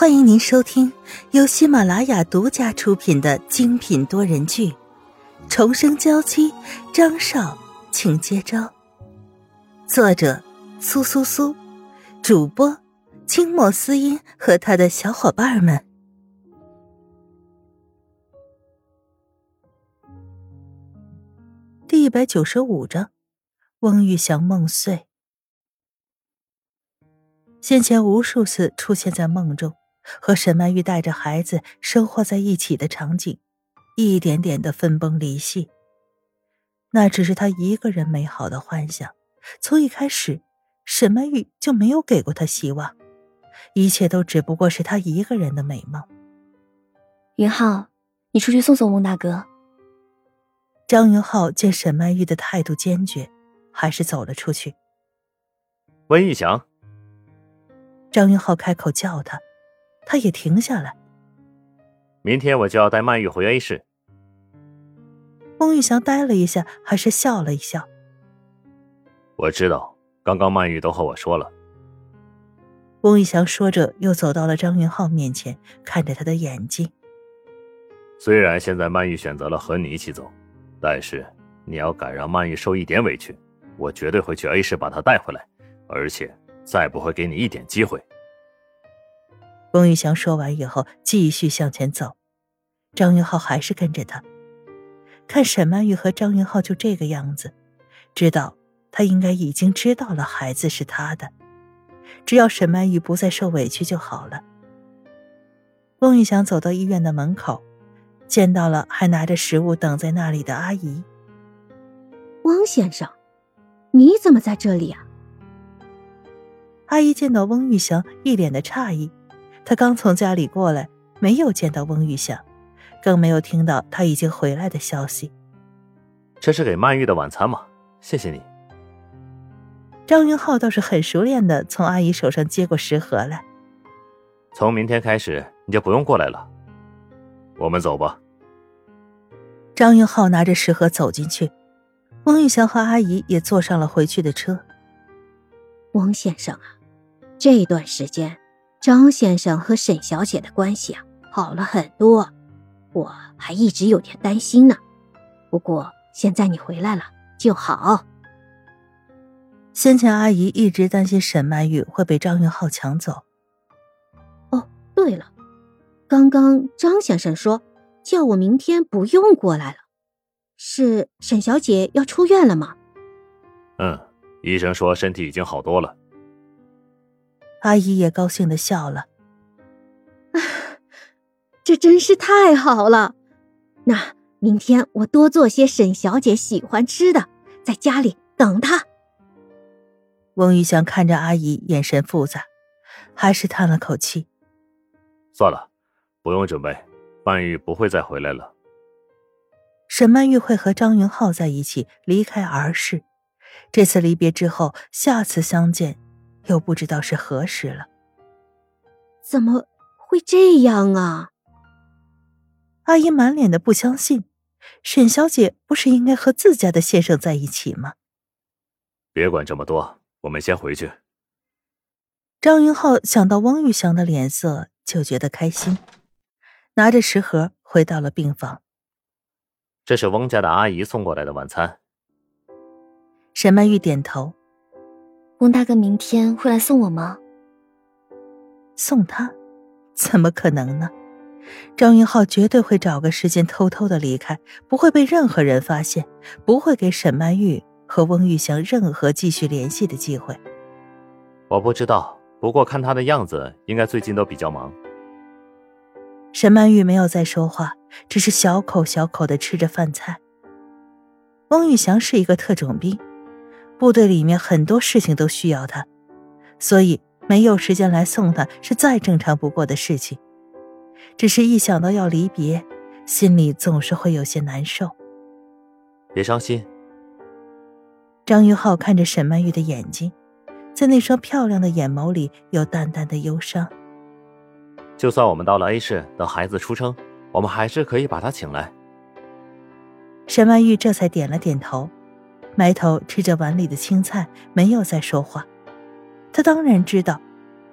欢迎您收听由喜马拉雅独家出品的精品多人剧《重生娇妻》，张少，请接招。作者：苏苏苏，主播：清末思音和他的小伙伴们。第一百九十五章，翁玉祥梦碎。先前无数次出现在梦中。和沈曼玉带着孩子生活在一起的场景，一点点的分崩离析。那只是他一个人美好的幻想。从一开始，沈曼玉就没有给过他希望，一切都只不过是他一个人的美梦。云浩，你出去送送翁大哥。张云浩见沈曼玉的态度坚决，还是走了出去。温玉祥。张云浩开口叫他。他也停下来。明天我就要带曼玉回 A 市。翁玉祥呆了一下，还是笑了一笑。我知道，刚刚曼玉都和我说了。翁玉祥说着，又走到了张云浩面前，看着他的眼睛。虽然现在曼玉选择了和你一起走，但是你要敢让曼玉受一点委屈，我绝对会去 A 市把她带回来，而且再不会给你一点机会。翁玉祥说完以后，继续向前走。张云浩还是跟着他。看沈曼玉和张云浩就这个样子，知道他应该已经知道了孩子是他的。只要沈曼玉不再受委屈就好了。翁玉祥走到医院的门口，见到了还拿着食物等在那里的阿姨。汪先生，你怎么在这里啊？阿姨见到翁玉祥，一脸的诧异。他刚从家里过来，没有见到翁玉祥，更没有听到他已经回来的消息。这是给曼玉的晚餐吗？谢谢你。张云浩倒是很熟练的从阿姨手上接过食盒来。从明天开始你就不用过来了。我们走吧。张云浩拿着食盒走进去，翁玉祥和阿姨也坐上了回去的车。翁先生啊，这段时间。张先生和沈小姐的关系啊，好了很多，我还一直有点担心呢。不过现在你回来了就好。先前阿姨一直担心沈曼玉会被张云浩抢走。哦，对了，刚刚张先生说叫我明天不用过来了，是沈小姐要出院了吗？嗯，医生说身体已经好多了。阿姨也高兴的笑了，啊，这真是太好了！那明天我多做些沈小姐喜欢吃的，在家里等她。翁玉祥看着阿姨，眼神复杂，还是叹了口气：“算了，不用准备，曼玉不会再回来了。”沈曼玉会和张云浩在一起离开儿时，这次离别之后，下次相见。又不知道是何时了，怎么会这样啊？阿姨满脸的不相信，沈小姐不是应该和自家的先生在一起吗？别管这么多，我们先回去。张云浩想到汪玉祥的脸色，就觉得开心，拿着食盒回到了病房。这是汪家的阿姨送过来的晚餐。沈曼玉点头。翁大哥明天会来送我吗？送他？怎么可能呢？张云浩绝对会找个时间偷偷的离开，不会被任何人发现，不会给沈曼玉和翁玉祥任何继续联系的机会。我不知道，不过看他的样子，应该最近都比较忙。沈曼玉没有再说话，只是小口小口的吃着饭菜。翁玉祥是一个特种兵。部队里面很多事情都需要他，所以没有时间来送他是再正常不过的事情。只是一想到要离别，心里总是会有些难受。别伤心。张玉浩看着沈曼玉的眼睛，在那双漂亮的眼眸里有淡淡的忧伤。就算我们到了 A 市，等孩子出生，我们还是可以把他请来。沈曼玉这才点了点头。埋头吃着碗里的青菜，没有再说话。他当然知道，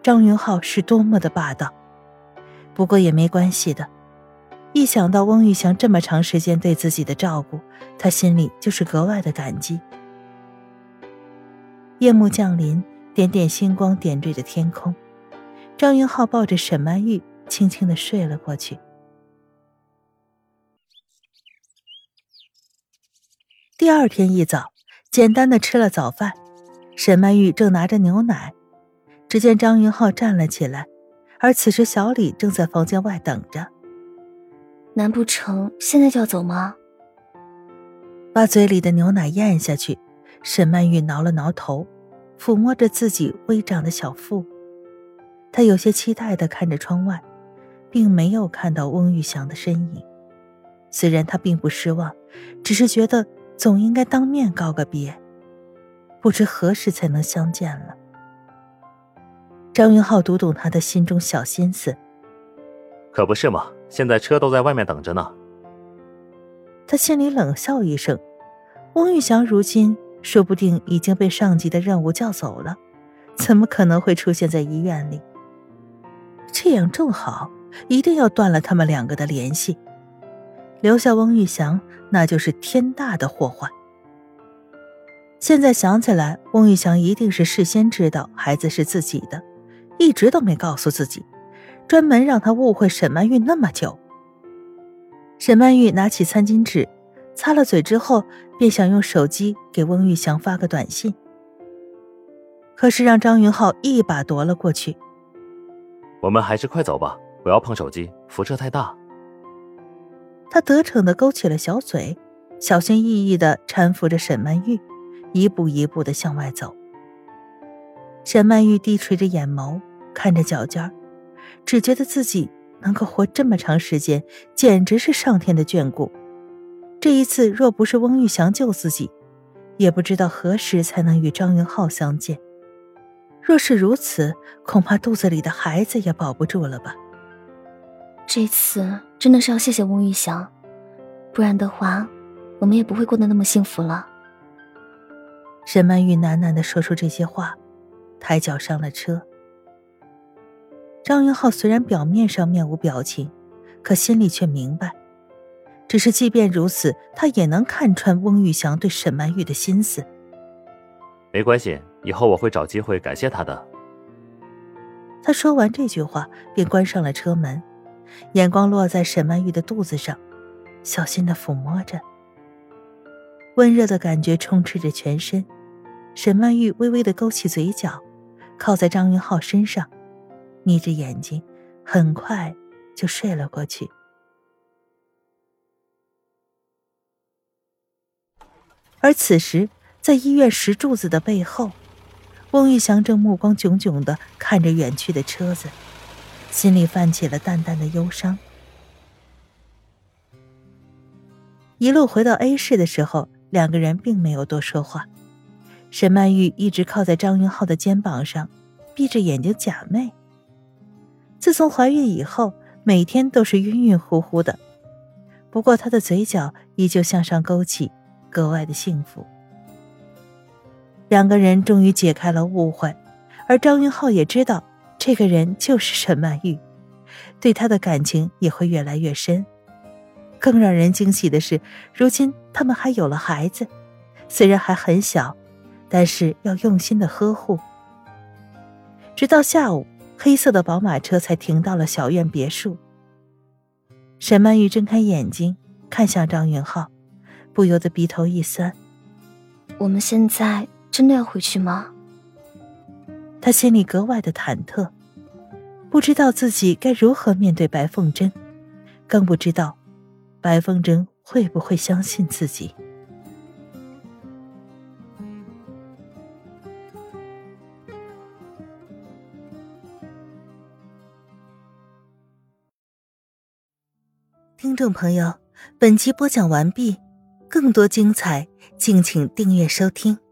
张云浩是多么的霸道，不过也没关系的。一想到翁玉祥这么长时间对自己的照顾，他心里就是格外的感激。夜幕降临，点点星光点缀着天空。张云浩抱着沈曼玉，轻轻的睡了过去。第二天一早，简单的吃了早饭，沈曼玉正拿着牛奶，只见张云浩站了起来，而此时小李正在房间外等着。难不成现在就要走吗？把嘴里的牛奶咽下去，沈曼玉挠了挠头，抚摸着自己微长的小腹。她有些期待的看着窗外，并没有看到翁玉祥的身影。虽然她并不失望，只是觉得总应该当面告个别，不知何时才能相见了。张云浩读懂他的心中小心思，可不是嘛。现在车都在外面等着呢。他心里冷笑一声，翁玉祥如今说不定已经被上级的任务叫走了，怎么可能会出现在医院里？这样正好，一定要断了他们两个的联系，留下翁玉祥那就是天大的祸患。现在想起来，翁玉祥一定是事先知道孩子是自己的，一直都没告诉自己。专门让他误会沈曼玉那么久。沈曼玉拿起餐巾纸，擦了嘴之后，便想用手机给翁玉祥发个短信，可是让张云浩一把夺了过去。我们还是快走吧，不要碰手机，辐射太大。他得逞的勾起了小嘴，小心翼翼的搀扶着沈曼玉，一步一步的向外走。沈曼玉低垂着眼眸，看着脚尖儿。只觉得自己能够活这么长时间，简直是上天的眷顾。这一次若不是翁玉祥救自己，也不知道何时才能与张云浩相见。若是如此，恐怕肚子里的孩子也保不住了吧。这次真的是要谢谢翁玉祥，不然的话，我们也不会过得那么幸福了。沈曼玉喃喃的说出这些话，抬脚上了车。张云浩虽然表面上面无表情，可心里却明白。只是即便如此，他也能看穿翁玉祥对沈曼玉的心思。没关系，以后我会找机会感谢他的。他说完这句话，便关上了车门，眼光落在沈曼玉的肚子上，小心的抚摸着。温热的感觉充斥着全身，沈曼玉微微的勾起嘴角，靠在张云浩身上。眯着眼睛，很快就睡了过去。而此时，在医院石柱子的背后，翁玉祥正目光炯炯的看着远去的车子，心里泛起了淡淡的忧伤。一路回到 A 市的时候，两个人并没有多说话。沈曼玉一直靠在张云浩的肩膀上，闭着眼睛假寐。自从怀孕以后，每天都是晕晕乎乎的，不过她的嘴角依旧向上勾起，格外的幸福。两个人终于解开了误会，而张云浩也知道这个人就是沈曼玉，对他的感情也会越来越深。更让人惊喜的是，如今他们还有了孩子，虽然还很小，但是要用心的呵护。直到下午。黑色的宝马车才停到了小院别墅。沈曼玉睁开眼睛，看向张云浩，不由得鼻头一酸。我们现在真的要回去吗？他心里格外的忐忑，不知道自己该如何面对白凤珍，更不知道白凤珍会不会相信自己。听众朋友，本集播讲完毕，更多精彩，敬请订阅收听。